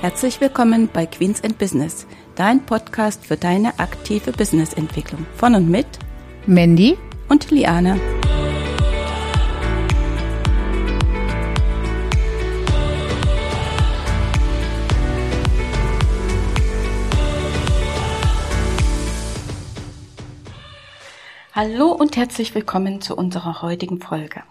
Herzlich willkommen bei Queens and Business, dein Podcast für deine aktive Businessentwicklung. Von und mit Mandy und Liane. Hallo und herzlich willkommen zu unserer heutigen Folge.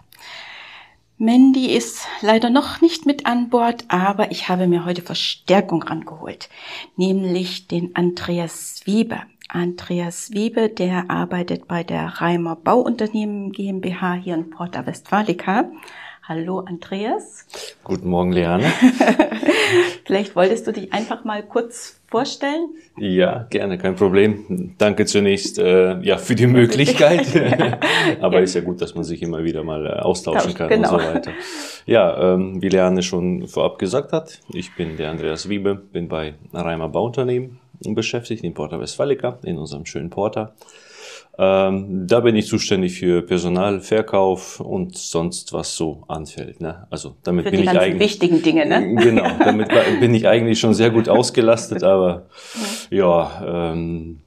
Mandy ist leider noch nicht mit an Bord, aber ich habe mir heute Verstärkung rangeholt, nämlich den Andreas Wiebe. Andreas Wiebe, der arbeitet bei der Reimer Bauunternehmen GmbH hier in Porta Westfalica. Hallo Andreas. Guten Morgen, Leane. Vielleicht wolltest du dich einfach mal kurz vorstellen? Ja, gerne, kein Problem. Danke zunächst äh, ja für die Möglichkeit. Aber ja. ist ja gut, dass man sich immer wieder mal äh, austauschen kann genau. und so weiter. Ja, ähm, wie Leane schon vorab gesagt hat, ich bin der Andreas Wiebe, bin bei Reimer Bauunternehmen beschäftigt in Porta Westfalica, in unserem schönen Porta. Ähm, da bin ich zuständig für Personal, Verkauf und sonst was so anfällt. Ne? Also damit für bin die ich eigentlich wichtigen Dinge. Ne? Genau, damit bin ich eigentlich schon sehr gut ausgelastet, aber ja. Ähm,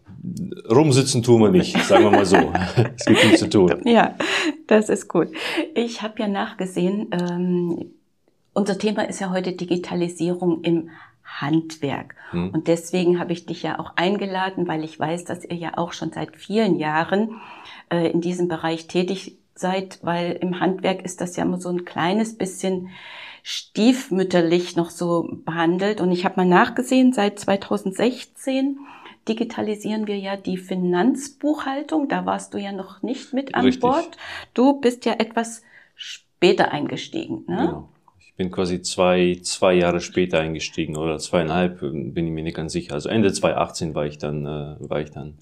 rumsitzen tun wir nicht, sagen wir mal so. es gibt viel zu tun. Ja, das ist gut. Ich habe ja nachgesehen. Ähm, unser Thema ist ja heute Digitalisierung im Handwerk. Hm. Und deswegen habe ich dich ja auch eingeladen, weil ich weiß, dass ihr ja auch schon seit vielen Jahren äh, in diesem Bereich tätig seid, weil im Handwerk ist das ja immer so ein kleines bisschen stiefmütterlich noch so behandelt. Und ich habe mal nachgesehen, seit 2016 digitalisieren wir ja die Finanzbuchhaltung. Da warst du ja noch nicht mit an Richtig. Bord. Du bist ja etwas später eingestiegen. Ne? Genau. Ich bin quasi zwei, zwei Jahre später eingestiegen oder zweieinhalb, bin ich mir nicht ganz sicher. Also Ende 2018 war ich dann, äh, war ich dann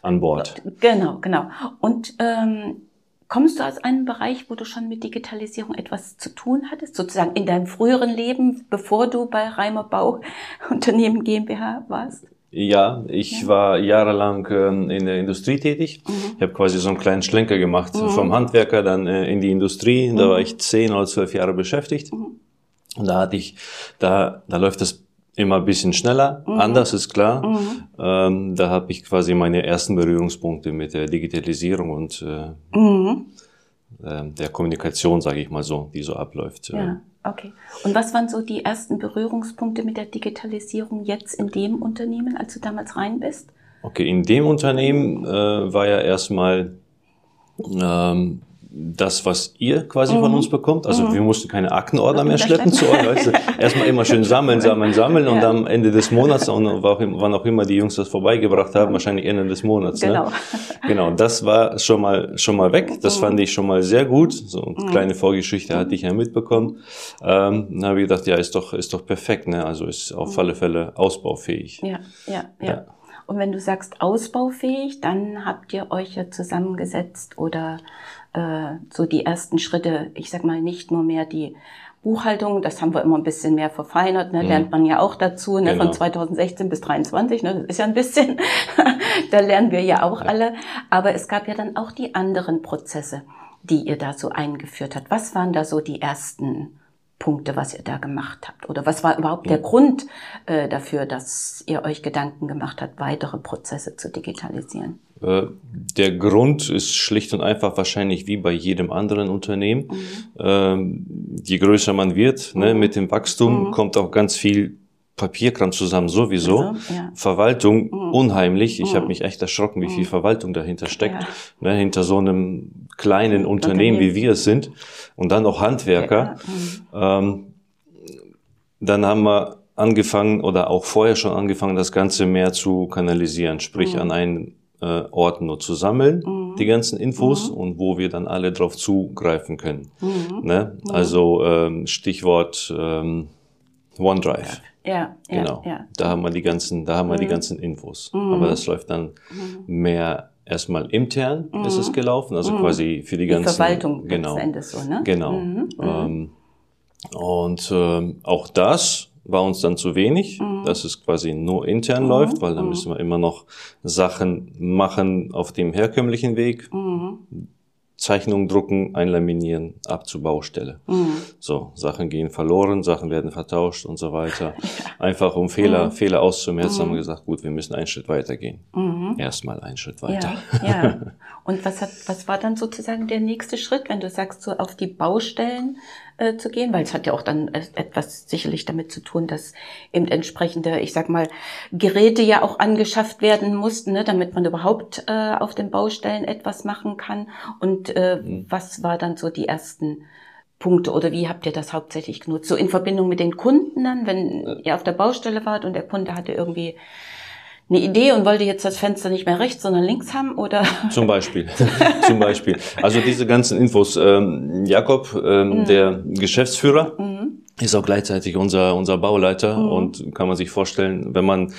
an Bord. Genau, genau. Und ähm, kommst du aus einem Bereich, wo du schon mit Digitalisierung etwas zu tun hattest, sozusagen in deinem früheren Leben, bevor du bei Reimer Bau Unternehmen GmbH warst? Ja, ich ja. war jahrelang ähm, in der Industrie tätig. Mhm. Ich habe quasi so einen kleinen Schlenker gemacht mhm. vom Handwerker dann äh, in die Industrie. Da mhm. war ich zehn oder zwölf Jahre beschäftigt. Mhm. Und da hatte ich, da, da läuft das immer ein bisschen schneller, mhm. anders ist klar. Mhm. Ähm, da habe ich quasi meine ersten Berührungspunkte mit der Digitalisierung und äh, äh, der Kommunikation, sage ich mal so, die so abläuft. Ja. Okay. Und was waren so die ersten Berührungspunkte mit der Digitalisierung jetzt in dem Unternehmen, als du damals rein bist? Okay, in dem Unternehmen äh, war ja erstmal ähm, das, was ihr quasi mhm. von uns bekommt. Also mhm. wir mussten keine Aktenordner mehr schleppen zu euch. Weißt du? Erstmal immer schön sammeln, sammeln, sammeln und ja. am Ende des Monats und wann auch immer die Jungs das vorbeigebracht haben, wahrscheinlich Ende des Monats. Genau. Ne? Genau. Das war schon mal schon mal weg. Das mhm. fand ich schon mal sehr gut. So eine mhm. kleine Vorgeschichte hatte ich ja mitbekommen. Ähm, dann habe ich gedacht, ja, ist doch ist doch perfekt. Ne? Also ist auf mhm. alle Fälle ausbaufähig. Ja, ja, ja. ja. Und wenn du sagst ausbaufähig, dann habt ihr euch ja zusammengesetzt oder äh, so die ersten Schritte, ich sag mal nicht nur mehr die Buchhaltung, das haben wir immer ein bisschen mehr verfeinert, ne, mhm. lernt man ja auch dazu, ne, genau. von 2016 bis 23, ne, das ist ja ein bisschen, da lernen wir ja auch ja. alle. Aber es gab ja dann auch die anderen Prozesse, die ihr da so eingeführt habt. Was waren da so die ersten Punkte, was ihr da gemacht habt? Oder was war überhaupt der Grund äh, dafür, dass ihr euch Gedanken gemacht habt, weitere Prozesse zu digitalisieren? Äh, der Grund ist schlicht und einfach wahrscheinlich wie bei jedem anderen Unternehmen. Mhm. Ähm, je größer man wird, ne, mhm. ne, mit dem Wachstum mhm. kommt auch ganz viel Papierkram zusammen sowieso. Also, ja. Verwaltung mhm. unheimlich. Ich mhm. habe mich echt erschrocken, wie viel mhm. Verwaltung dahinter steckt. Ja. Ne, hinter so einem kleinen Unternehmen, wie wir es sind. Und dann noch Handwerker. Ja. Ähm, dann haben wir angefangen oder auch vorher schon angefangen, das Ganze mehr zu kanalisieren, sprich an einen äh, Ort nur zu sammeln, mhm. die ganzen Infos mhm. und wo wir dann alle drauf zugreifen können. Mhm. Ne? Mhm. Also ähm, Stichwort ähm, OneDrive. Ja, ja, genau. Ja. Da haben wir die ganzen, da haben wir die mhm. ganzen Infos. Mhm. Aber das läuft dann mehr erstmal intern ist es gelaufen, also quasi für die, ganzen Verwaltung genau, Endes so, ne? Genau. Ähm, und ähm, auch das war uns dann zu wenig, mhm. dass es quasi nur intern mhm. läuft, weil dann mhm. müssen wir immer noch Sachen machen auf dem herkömmlichen Weg. Mhm. Zeichnung drucken, einlaminieren, ab zur Baustelle. Mhm. So, Sachen gehen verloren, Sachen werden vertauscht und so weiter. Einfach um Fehler, mhm. Fehler auszumerzen, haben wir gesagt, gut, wir müssen einen Schritt weiter gehen. Mhm. Erstmal einen Schritt weiter. Ja, ja. Und was hat, was war dann sozusagen der nächste Schritt, wenn du sagst, so auf die Baustellen äh, zu gehen? Weil es hat ja auch dann etwas sicherlich damit zu tun, dass eben entsprechende, ich sag mal, Geräte ja auch angeschafft werden mussten, ne, damit man überhaupt äh, auf den Baustellen etwas machen kann. Und äh, mhm. was war dann so die ersten Punkte oder wie habt ihr das hauptsächlich genutzt? So in Verbindung mit den Kunden dann, wenn ihr auf der Baustelle wart und der Kunde hatte irgendwie eine Idee und wollte jetzt das Fenster nicht mehr rechts, sondern links haben oder? Zum Beispiel. Zum Beispiel. Also diese ganzen Infos. Ähm, Jakob, ähm, mhm. der Geschäftsführer, mhm. ist auch gleichzeitig unser, unser Bauleiter mhm. und kann man sich vorstellen, wenn man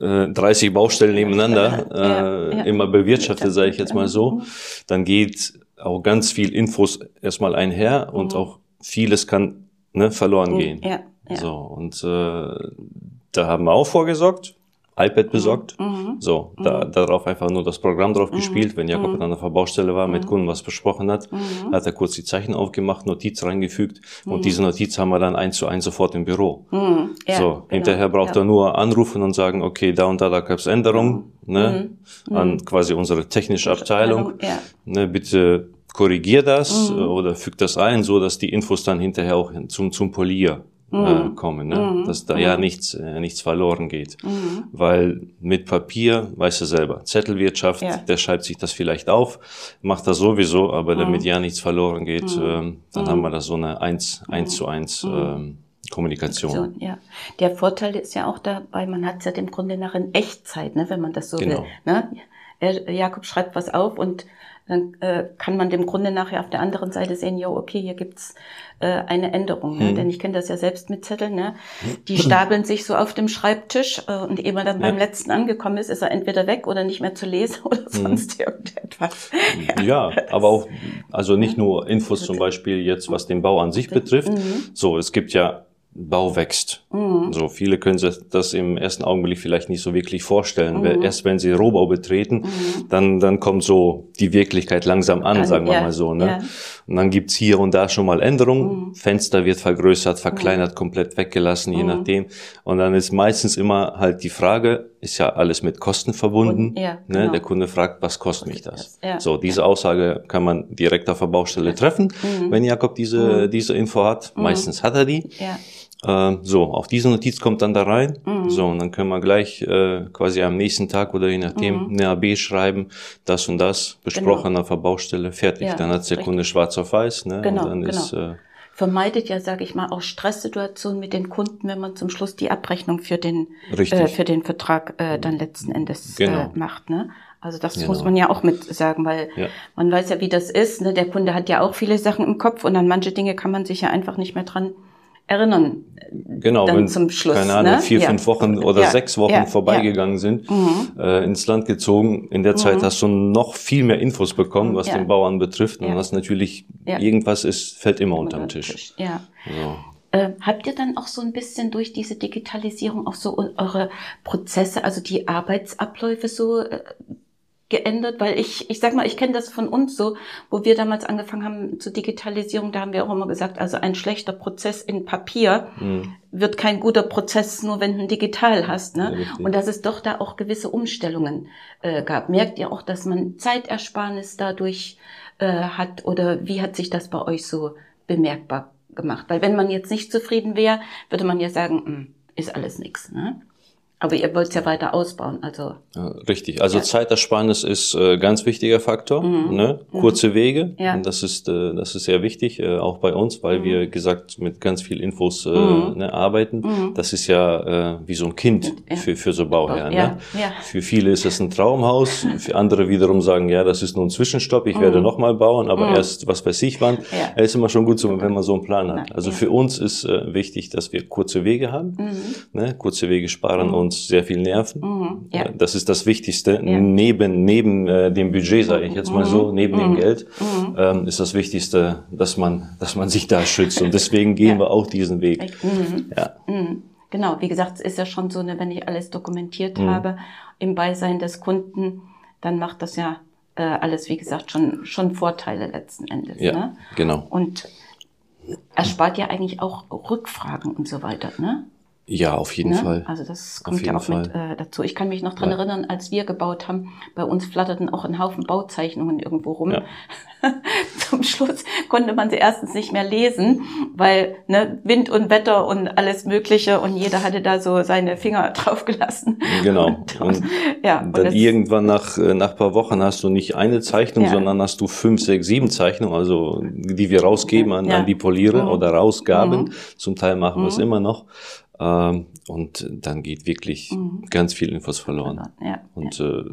äh, 30 Baustellen nebeneinander äh, ja, immer bewirtschaftet, sage ich jetzt mal so, mhm. dann geht auch ganz viel Infos erstmal einher und mhm. auch vieles kann ne, verloren mhm. gehen. Ja, ja. So, und äh, da haben wir auch vorgesorgt iPad besorgt. Mhm. mhm. So, da, mhm. darauf einfach nur das Programm drauf mhm. gespielt. Wenn Jakob mhm. an einer Baustelle war, mit Kunden was besprochen hat, hat er kurz die Zeichen aufgemacht, Notiz reingefügt und diese Notiz haben wir dann eins zu eins sofort im Büro. Ja, so, genau. hinterher braucht ja. er nur anrufen und sagen, okay, da und da, da gab es Änderungen, ne, an quasi unsere technische Abteilung. Ja. Ne, bitte korrigier das oder füg das ein, so dass die Infos dann hinterher auch zum, zum Polier äh, mhm. kommen, ne? Mhm. dass da ja mhm. nichts, äh, nichts verloren geht. Mhm. Weil mit Papier, weißt du selber, Zettelwirtschaft, ja. der schreibt sich das vielleicht auf, macht das sowieso, aber mhm. damit ja nichts verloren geht, ähm, dann haben wir da so eine eins, eins zu eins ähm, Kommunikation. Ja, der Vorteil ist ja auch dabei, man hat es ja im Grunde nach in Echtzeit, ne, wenn man das so genau. will. Ne? Er, Jakob schreibt was auf und dann äh, kann man dem Grunde nachher auf der anderen Seite sehen, ja, okay, hier gibt's äh, eine Änderung. Ne? Mhm. Denn ich kenne das ja selbst mit Zetteln. Ne? Die stapeln sich so auf dem Schreibtisch äh, und ehe man dann ja. beim letzten angekommen ist, ist er entweder weg oder nicht mehr zu lesen oder mhm. sonst mhm. irgendetwas. Ja. ja, aber auch, also nicht nur Infos zum Beispiel jetzt, was den Bau an sich betrifft. Mhm. So, es gibt ja Bau wächst. Mhm. So viele können sich das im ersten Augenblick vielleicht nicht so wirklich vorstellen. Mhm. Erst wenn sie Rohbau betreten, mhm. dann dann kommt so die Wirklichkeit langsam an, dann, sagen wir ja, mal so. Ne? Ja. Und dann gibt's hier und da schon mal Änderungen. Mhm. Fenster wird vergrößert, verkleinert, mhm. komplett weggelassen, je mhm. nachdem. Und dann ist meistens immer halt die Frage, ist ja alles mit Kosten verbunden. Und, ja, ne? genau. ne? Der Kunde fragt, was kostet mich das? Ja. So, diese Aussage kann man direkt auf der Baustelle treffen, wenn Jakob diese, diese Info hat. Meistens hat er die. Ja. Äh, so, auf diese Notiz kommt dann da rein. Mhm. So, und dann können wir gleich äh, quasi am nächsten Tag oder je nachdem mhm. eine AB schreiben, das und das, besprochen genau. auf der Baustelle, fertig. Ja, dann hat der Kunde schwarz auf weiß. Ne? Genau, und dann genau. ist, äh, Vermeidet ja, sage ich mal, auch Stresssituationen mit den Kunden, wenn man zum Schluss die Abrechnung für den, äh, für den Vertrag äh, dann letzten Endes äh, genau. äh, macht. Ne? Also das genau. muss man ja auch mit sagen, weil ja. man weiß ja, wie das ist. Ne? Der Kunde hat ja auch viele Sachen im Kopf und an manche Dinge kann man sich ja einfach nicht mehr dran erinnern. Genau, dann wenn, zum Schluss, keine Ahnung, ne? vier, ja. fünf Wochen oder ja. sechs Wochen ja. vorbeigegangen sind, mhm. äh, ins Land gezogen. In der Zeit mhm. hast du noch viel mehr Infos bekommen, was den Bauern betrifft. Und was natürlich irgendwas ist, fällt immer unterm Tisch. Tisch. Ja. So. Äh, habt ihr dann auch so ein bisschen durch diese Digitalisierung auch so eure Prozesse, also die Arbeitsabläufe so äh, geändert, weil ich, ich sag mal, ich kenne das von uns so, wo wir damals angefangen haben zur Digitalisierung, da haben wir auch immer gesagt, also ein schlechter Prozess in Papier mhm. wird kein guter Prozess, nur wenn du ein digital hast. Ne? Ja, und dass es doch da auch gewisse Umstellungen äh, gab. Merkt ihr auch, dass man Zeitersparnis dadurch äh, hat oder wie hat sich das bei euch so bemerkbar gemacht? Weil wenn man jetzt nicht zufrieden wäre, würde man ja sagen, mh, hm, ist alles nix. Ne? Aber ihr wollt es ja weiter ausbauen, also. Ja, richtig. Also ja. Zeitersparnis ist äh, ganz wichtiger Faktor. Mhm. Ne? Mhm. Kurze Wege. Ja. Und das ist, äh, das ist sehr wichtig, äh, auch bei uns, weil mhm. wir gesagt mit ganz viel Infos äh, mhm. ne, arbeiten. Mhm. Das ist ja äh, wie so ein Kind für, für so Bauherren. Ne? Ja. Für viele ist es ein Traumhaus. Für andere wiederum sagen, ja, das ist nur ein Zwischenstopp. Ich werde mhm. nochmal bauen, aber erst, was weiß ich wann. Ja. Es ist immer schon gut, so, wenn man so einen Plan hat. Also für uns ist äh, wichtig, dass wir kurze Wege haben. Ne? Kurze Wege sparen und uns sehr viel nerven. Mhm, ja. Das ist das Wichtigste. Ja. Neben, neben äh, dem Budget, sage ich jetzt mal so, mhm. neben mhm. dem Geld, mhm. ähm, ist das Wichtigste, dass man, dass man sich da schützt. Und deswegen gehen ja. wir auch diesen Weg. Mhm. Ja. Mhm. Genau, wie gesagt, es ist ja schon so, ne, wenn ich alles dokumentiert habe im Beisein des Kunden, dann macht das ja äh, alles, wie gesagt, schon, schon Vorteile letzten Endes. Ja, ne? genau. Und erspart ja eigentlich auch Rückfragen und so weiter, ne? Ja, auf jeden ne? Fall. Also das kommt ja auch Fall. mit äh, dazu. Ich kann mich noch dran ja. erinnern, als wir gebaut haben, bei uns flatterten auch ein Haufen Bauzeichnungen irgendwo rum. Ja. Zum Schluss konnte man sie erstens nicht mehr lesen, weil ne, Wind und Wetter und alles Mögliche und jeder hatte da so seine Finger drauf gelassen. Genau. Und, und ja, und dann irgendwann nach, äh, nach paar Wochen hast du nicht eine Zeichnung, ja. sondern hast du fünf, sechs, sieben Zeichnungen, also die wir rausgeben an, an die Poliere mhm. oder rausgaben. Mhm. Zum Teil machen mhm. wir es immer noch. Ähm, und dann geht wirklich mhm. ganz viel Infos verloren. Ja, und ja. Äh,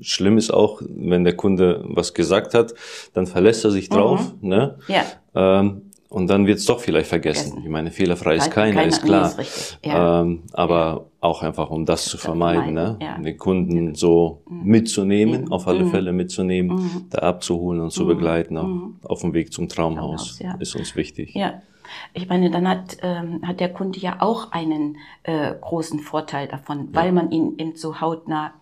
schlimm ist auch, wenn der Kunde was gesagt hat, dann verlässt er sich drauf. Mhm. Ne? Ja. Ähm, und dann wird es doch vielleicht vergessen. vergessen. Ich meine, fehlerfrei ist keiner, keiner, ist klar. Nee, ist ja. ähm, aber ja. auch einfach, um das, das zu vermeiden, vermeiden. Ne? Ja. den Kunden so mhm. mitzunehmen, auf alle mhm. Fälle mitzunehmen, mhm. da abzuholen und zu mhm. begleiten auf, mhm. auf dem Weg zum Traumhaus, Traumhaus ist uns wichtig. Ja. Ich meine, dann hat, ähm, hat der Kunde ja auch einen äh, großen Vorteil davon, weil man ihn eben so hautnah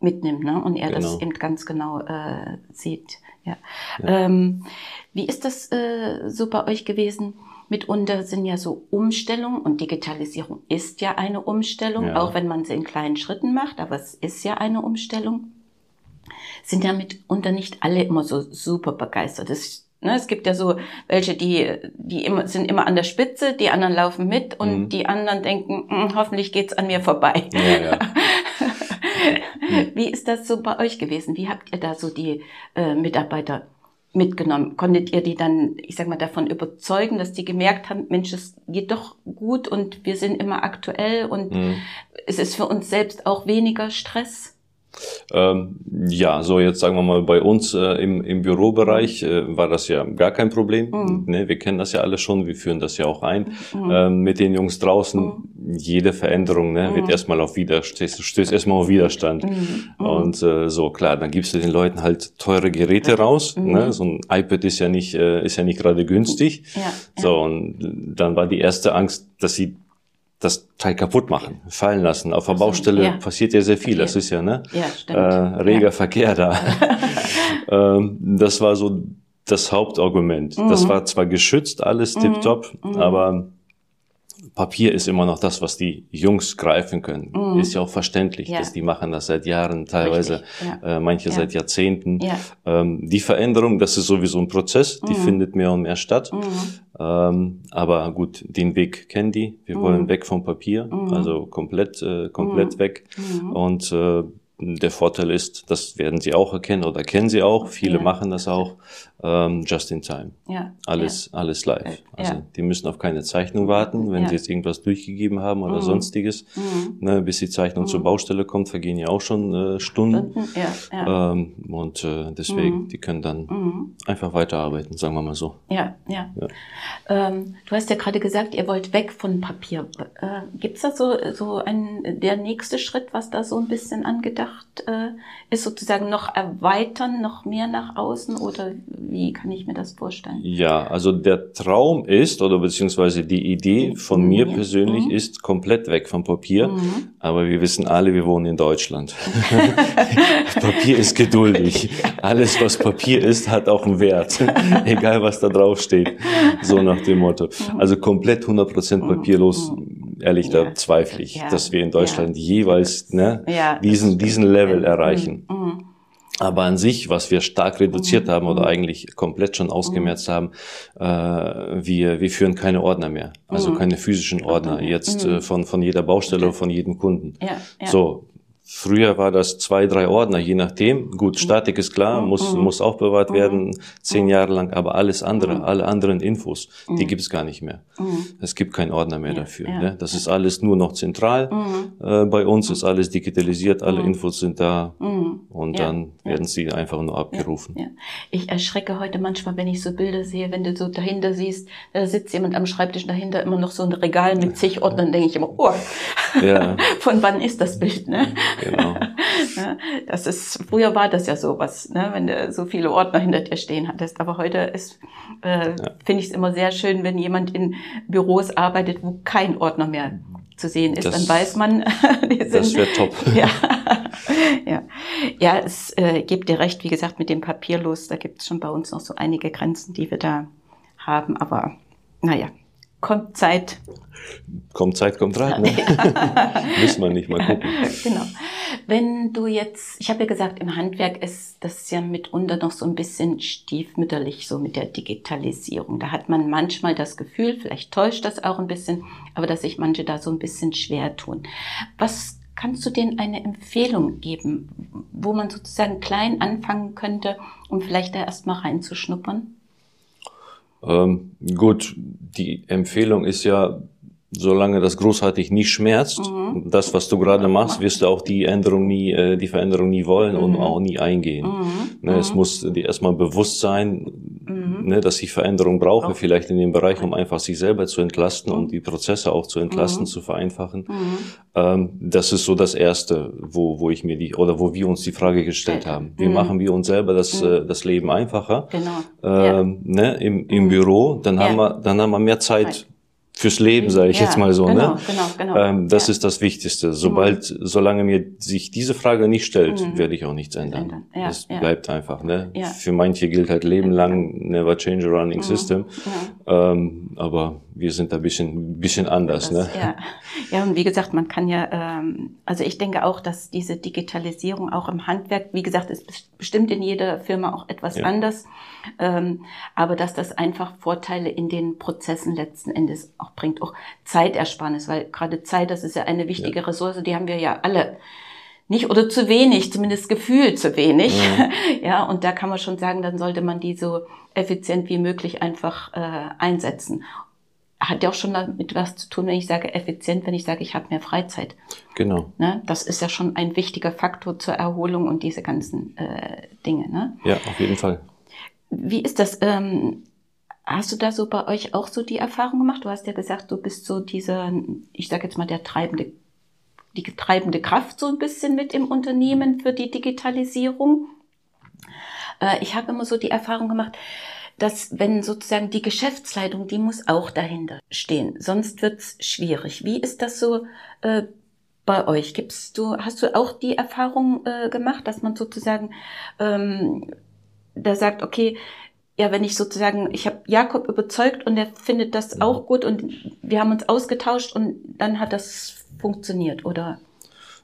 mitnimmt ne? und er genau. das eben ganz genau äh, sieht. Ja. ja. Ähm, wie ist das äh, so bei euch gewesen? Mitunter sind ja so Umstellungen und Digitalisierung ist ja eine Umstellung, ja. auch wenn man sie in kleinen Schritten macht, aber es ist ja eine Umstellung. Sind ja mitunter nicht alle immer so super begeistert. Das Ne, es gibt ja so welche, die, die immer, sind immer an der Spitze, die anderen laufen mit und mhm. die anderen denken, hm, hoffentlich geht's an mir vorbei. Ja, ja. Wie ist das so bei euch gewesen? Wie habt ihr da so die äh, Mitarbeiter mitgenommen? Konntet ihr die dann, ich sag mal, davon überzeugen, dass die gemerkt haben, Mensch, es geht doch gut und wir sind immer aktuell und mhm. es ist für uns selbst auch weniger Stress? Ähm, ja, so jetzt sagen wir mal, bei uns äh, im, im Bürobereich äh, war das ja gar kein Problem. Mhm. Ne, wir kennen das ja alle schon, wir führen das ja auch ein. Mhm. Ähm, mit den Jungs draußen, mhm. jede Veränderung ne, wird mhm. erstmal auf Widerstand, stößt erstmal auf Widerstand. Mhm. Mhm. Und äh, so, klar, dann gibst du den Leuten halt teure Geräte raus. Ne? So ein iPad ist ja nicht, äh, ist ja nicht gerade günstig. Ja, so, und dann war die erste Angst, dass sie das Teil kaputt machen, fallen lassen. Auf der Baustelle ja. passiert ja sehr viel. Das ist ja ne ja, stimmt. äh, reger ja. Verkehr da. ähm, das war so das Hauptargument. Mhm. Das war zwar geschützt, alles mhm. tipptopp, mhm. aber Papier ist immer noch das, was die Jungs greifen können. Mhm. Ist ja auch verständlich, ja. dass die machen das seit Jahren, teilweise ja. äh, manche ja. seit Jahrzehnten. Ähm, die Veränderung, das ist sowieso ein Prozess, die mhm. findet mehr und mehr statt. Mhm. Ähm, aber gut, den Weg kennen die. Wir wollen mhm. weg vom Papier, mhm. also komplett, äh, komplett mhm. weg. Und äh, der Vorteil ist, das werden Sie auch erkennen oder kennen Sie auch, viele ja. machen das auch, ähm, just in time. Ja. Alles, ja. alles live. Also ja. die müssen auf keine Zeichnung warten, wenn sie jetzt irgendwas durchgegeben haben oder mhm. sonstiges. Mhm. Ne, bis die Zeichnung mhm. zur Baustelle kommt, vergehen ja auch schon äh, Stunden. Ja, ähm, und äh, deswegen, mhm. die können dann mhm. einfach weiterarbeiten, sagen wir mal so. Ja, ja. Ähm, du hast ja gerade gesagt, ihr wollt weg von Papier. Äh, Gibt es da so, so ein, der nächste Schritt, was da so ein bisschen angedacht äh, ist, sozusagen noch erweitern, noch mehr nach außen oder wie kann ich mir das vorstellen? Ja, also der Traum ist, oder beziehungsweise die Idee von mhm. mir persönlich mhm. ist komplett weg vom Papier. Mhm. Aber wir wissen alle, wir wohnen in Deutschland. Papier ist geduldig. Alles, was Papier ist, hat auch einen Wert. Egal, was da drauf steht. So nach dem Motto. Mhm. Also komplett 100% mhm. papierlos. Mhm. Ehrlich, ja. da zweifle ich, ja. dass wir in Deutschland ja. jeweils ne, diesen, diesen Level erreichen. Aber an sich, was wir stark reduziert mhm. haben oder mhm. eigentlich komplett schon ausgemerzt mhm. haben, äh, wir, wir führen keine Ordner mehr. Also keine physischen Ordner. Jetzt äh, von, von jeder Baustelle, okay. von jedem Kunden. Ja, ja. So, Früher war das zwei, drei Ordner, je nachdem. Gut, Statik ist klar, muss, muss aufbewahrt werden, zehn Jahre lang, aber alles andere, alle anderen Infos, die gibt es gar nicht mehr. Es gibt keinen Ordner mehr dafür. Ne? Das ist alles nur noch zentral. Äh, bei uns ist alles digitalisiert, alle Infos sind da und dann werden sie einfach nur abgerufen. Ich erschrecke heute manchmal, wenn ich so Bilder sehe, wenn du so dahinter siehst, da sitzt jemand am Schreibtisch dahinter immer noch so ein Regal mit zig Ordnern, denke ich immer, oh, von wann ist das Bild, ne? Genau. das ist, früher war das ja sowas, ne, wenn du so viele Ordner hinter dir stehen hattest. Aber heute ist, äh, ja. finde ich es immer sehr schön, wenn jemand in Büros arbeitet, wo kein Ordner mehr zu sehen ist, das, dann weiß man, die sind, das wäre top. Ja, ja. ja, es äh, gibt dir recht, wie gesagt, mit dem Papierlos, da gibt es schon bei uns noch so einige Grenzen, die wir da haben, aber naja, kommt Zeit. Kommt Zeit, kommt Rat. Ne? Müssen wir nicht mal gucken. genau. Wenn du jetzt, ich habe ja gesagt, im Handwerk ist das ja mitunter noch so ein bisschen stiefmütterlich, so mit der Digitalisierung. Da hat man manchmal das Gefühl, vielleicht täuscht das auch ein bisschen, aber dass sich manche da so ein bisschen schwer tun. Was kannst du denen eine Empfehlung geben, wo man sozusagen klein anfangen könnte, um vielleicht da erstmal reinzuschnuppern? Ähm, gut, die Empfehlung ist ja, solange das großartig nicht schmerzt, mhm. das, was du gerade machst, wirst du auch die Änderung nie, äh, die Veränderung nie wollen mhm. und auch nie eingehen. Mhm. Ne, es mhm. muss dir erstmal bewusst sein, mhm. ne, dass ich Veränderung brauche, auch. vielleicht in dem Bereich, um einfach sich selber zu entlasten und die Prozesse auch zu entlasten, zu vereinfachen. Ähm, das ist so das Erste, wo, wo ich mir die, oder wo wir uns die Frage gestellt haben. Wie machen wir uns selber das, äh, das Leben einfacher? Genau. Ähm, ja. ne, im, im Büro, dann ja. haben wir, dann haben wir mehr Zeit fürs Leben, sage ich ja, jetzt mal so. Genau, ne? genau, genau. Ähm, das ja. ist das Wichtigste. Sobald, mhm. solange mir sich diese Frage nicht stellt, mhm. werde ich auch nichts ändern. ändern. Ja, das bleibt einfach. Ne? Ja. Für manche gilt halt Leben lang never change a running mhm. system. Ähm, aber wir sind da ein bisschen, bisschen anders. Das, ne? ja. ja, und wie gesagt, man kann ja, ähm, also ich denke auch, dass diese Digitalisierung auch im Handwerk, wie gesagt, ist bestimmt in jeder Firma auch etwas anders, ähm, aber dass das einfach Vorteile in den Prozessen letzten Endes auch bringt, auch Zeitersparnis, weil gerade Zeit, das ist ja eine wichtige ja. Ressource, die haben wir ja alle nicht oder zu wenig, zumindest gefühlt zu wenig. Ja. ja, und da kann man schon sagen, dann sollte man die so effizient wie möglich einfach äh, einsetzen hat ja auch schon damit was zu tun, wenn ich sage effizient, wenn ich sage, ich habe mehr Freizeit. Genau. Ne? Das ist ja schon ein wichtiger Faktor zur Erholung und diese ganzen äh, Dinge. Ne? Ja, auf jeden Fall. Wie ist das? Ähm, hast du da so bei euch auch so die Erfahrung gemacht? Du hast ja gesagt, du bist so dieser, ich sage jetzt mal, der treibende, die treibende Kraft so ein bisschen mit im Unternehmen für die Digitalisierung. Äh, ich habe immer so die Erfahrung gemacht, dass wenn sozusagen die Geschäftsleitung, die muss auch dahinter stehen, sonst wird's schwierig. Wie ist das so äh, bei euch? Gibst du, hast du auch die Erfahrung äh, gemacht, dass man sozusagen ähm, da sagt, okay, ja, wenn ich sozusagen, ich habe Jakob überzeugt und er findet das auch gut und wir haben uns ausgetauscht und dann hat das funktioniert, oder?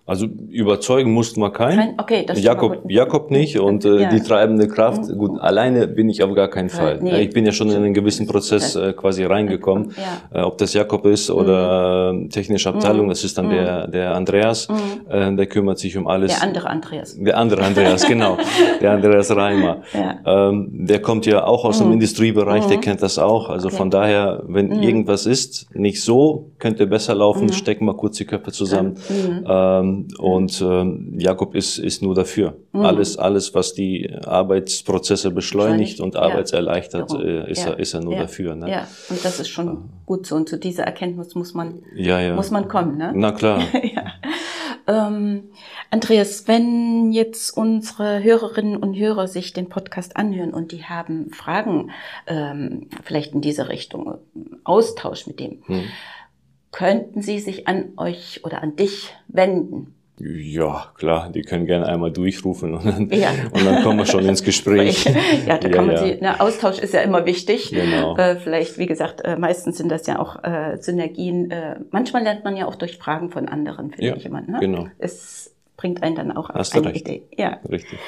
Also überzeugen mussten wir keinen. Kein, okay, das Jakob, Jakob nicht und äh, ja. die treibende Kraft. Mhm. Gut, alleine bin ich auf gar keinen Fall. Nee. Ich bin ja schon in einen gewissen Prozess äh, quasi reingekommen. Ja. Äh, ob das Jakob ist oder mhm. technische Abteilung, mhm. das ist dann mhm. der der Andreas. Mhm. Äh, der kümmert sich um alles. Der andere Andreas. Der andere Andreas, genau. Der Andreas Reimer. Ja. Ähm, der kommt ja auch aus dem mhm. Industriebereich, der kennt das auch. Also okay. von daher, wenn irgendwas ist, nicht so, könnte besser laufen, stecken wir kurz die Köpfe zusammen. Ähm, und äh, Jakob ist, ist nur dafür. Mhm. Alles, alles, was die Arbeitsprozesse beschleunigt und ja. arbeitserleichtert, äh, ist, ja. er, ist er nur ja. dafür. Ne? Ja, und das ist schon gut so. Und zu dieser Erkenntnis muss man, muss man kommen. Ne? Na klar. ja. Ähm, Andreas, wenn jetzt unsere Hörerinnen und Hörer sich den Podcast anhören und die haben Fragen, ähm, vielleicht in diese Richtung, Austausch mit dem, hm könnten sie sich an euch oder an dich wenden? Ja, klar, die können gerne einmal durchrufen und dann, ja. und dann kommen wir schon ins Gespräch. ja, da kann ja, man ja. sie, na, Austausch ist ja immer wichtig. Genau. Äh, vielleicht, wie gesagt, äh, meistens sind das ja auch äh, Synergien. Äh, manchmal lernt man ja auch durch Fragen von anderen, finde ja, ich immer. Ne? Genau. Es bringt einen dann auch Hast auf eine recht. Idee. Ja. Richtig.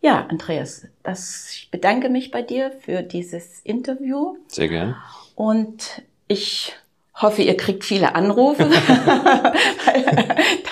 Ja, Andreas, das, ich bedanke mich bei dir für dieses Interview. Sehr gern. Und ich hoffe, ihr kriegt viele Anrufe.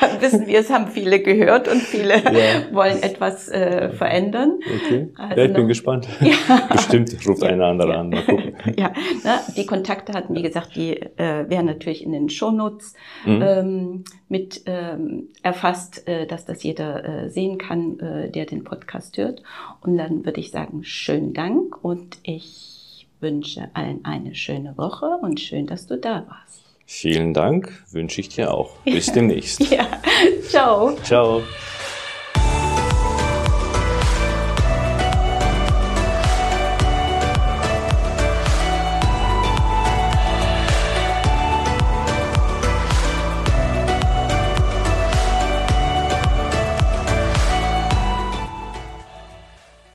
Dann wissen wir, es haben viele gehört und viele ja. wollen etwas äh, verändern. Okay. Also ja, ich bin gespannt. Ja. Bestimmt ruft einer andere an. Mal gucken. Ja, na, die Kontakte hatten, wie gesagt, die äh, wären natürlich in den Shownotes mhm. ähm, mit ähm, erfasst, äh, dass das jeder äh, sehen kann, äh, der den Podcast hört. Und dann würde ich sagen, schönen Dank und ich wünsche allen eine schöne Woche und schön, dass du da warst. Vielen Dank, wünsche ich dir auch. Bis demnächst. ja, ciao. Ciao.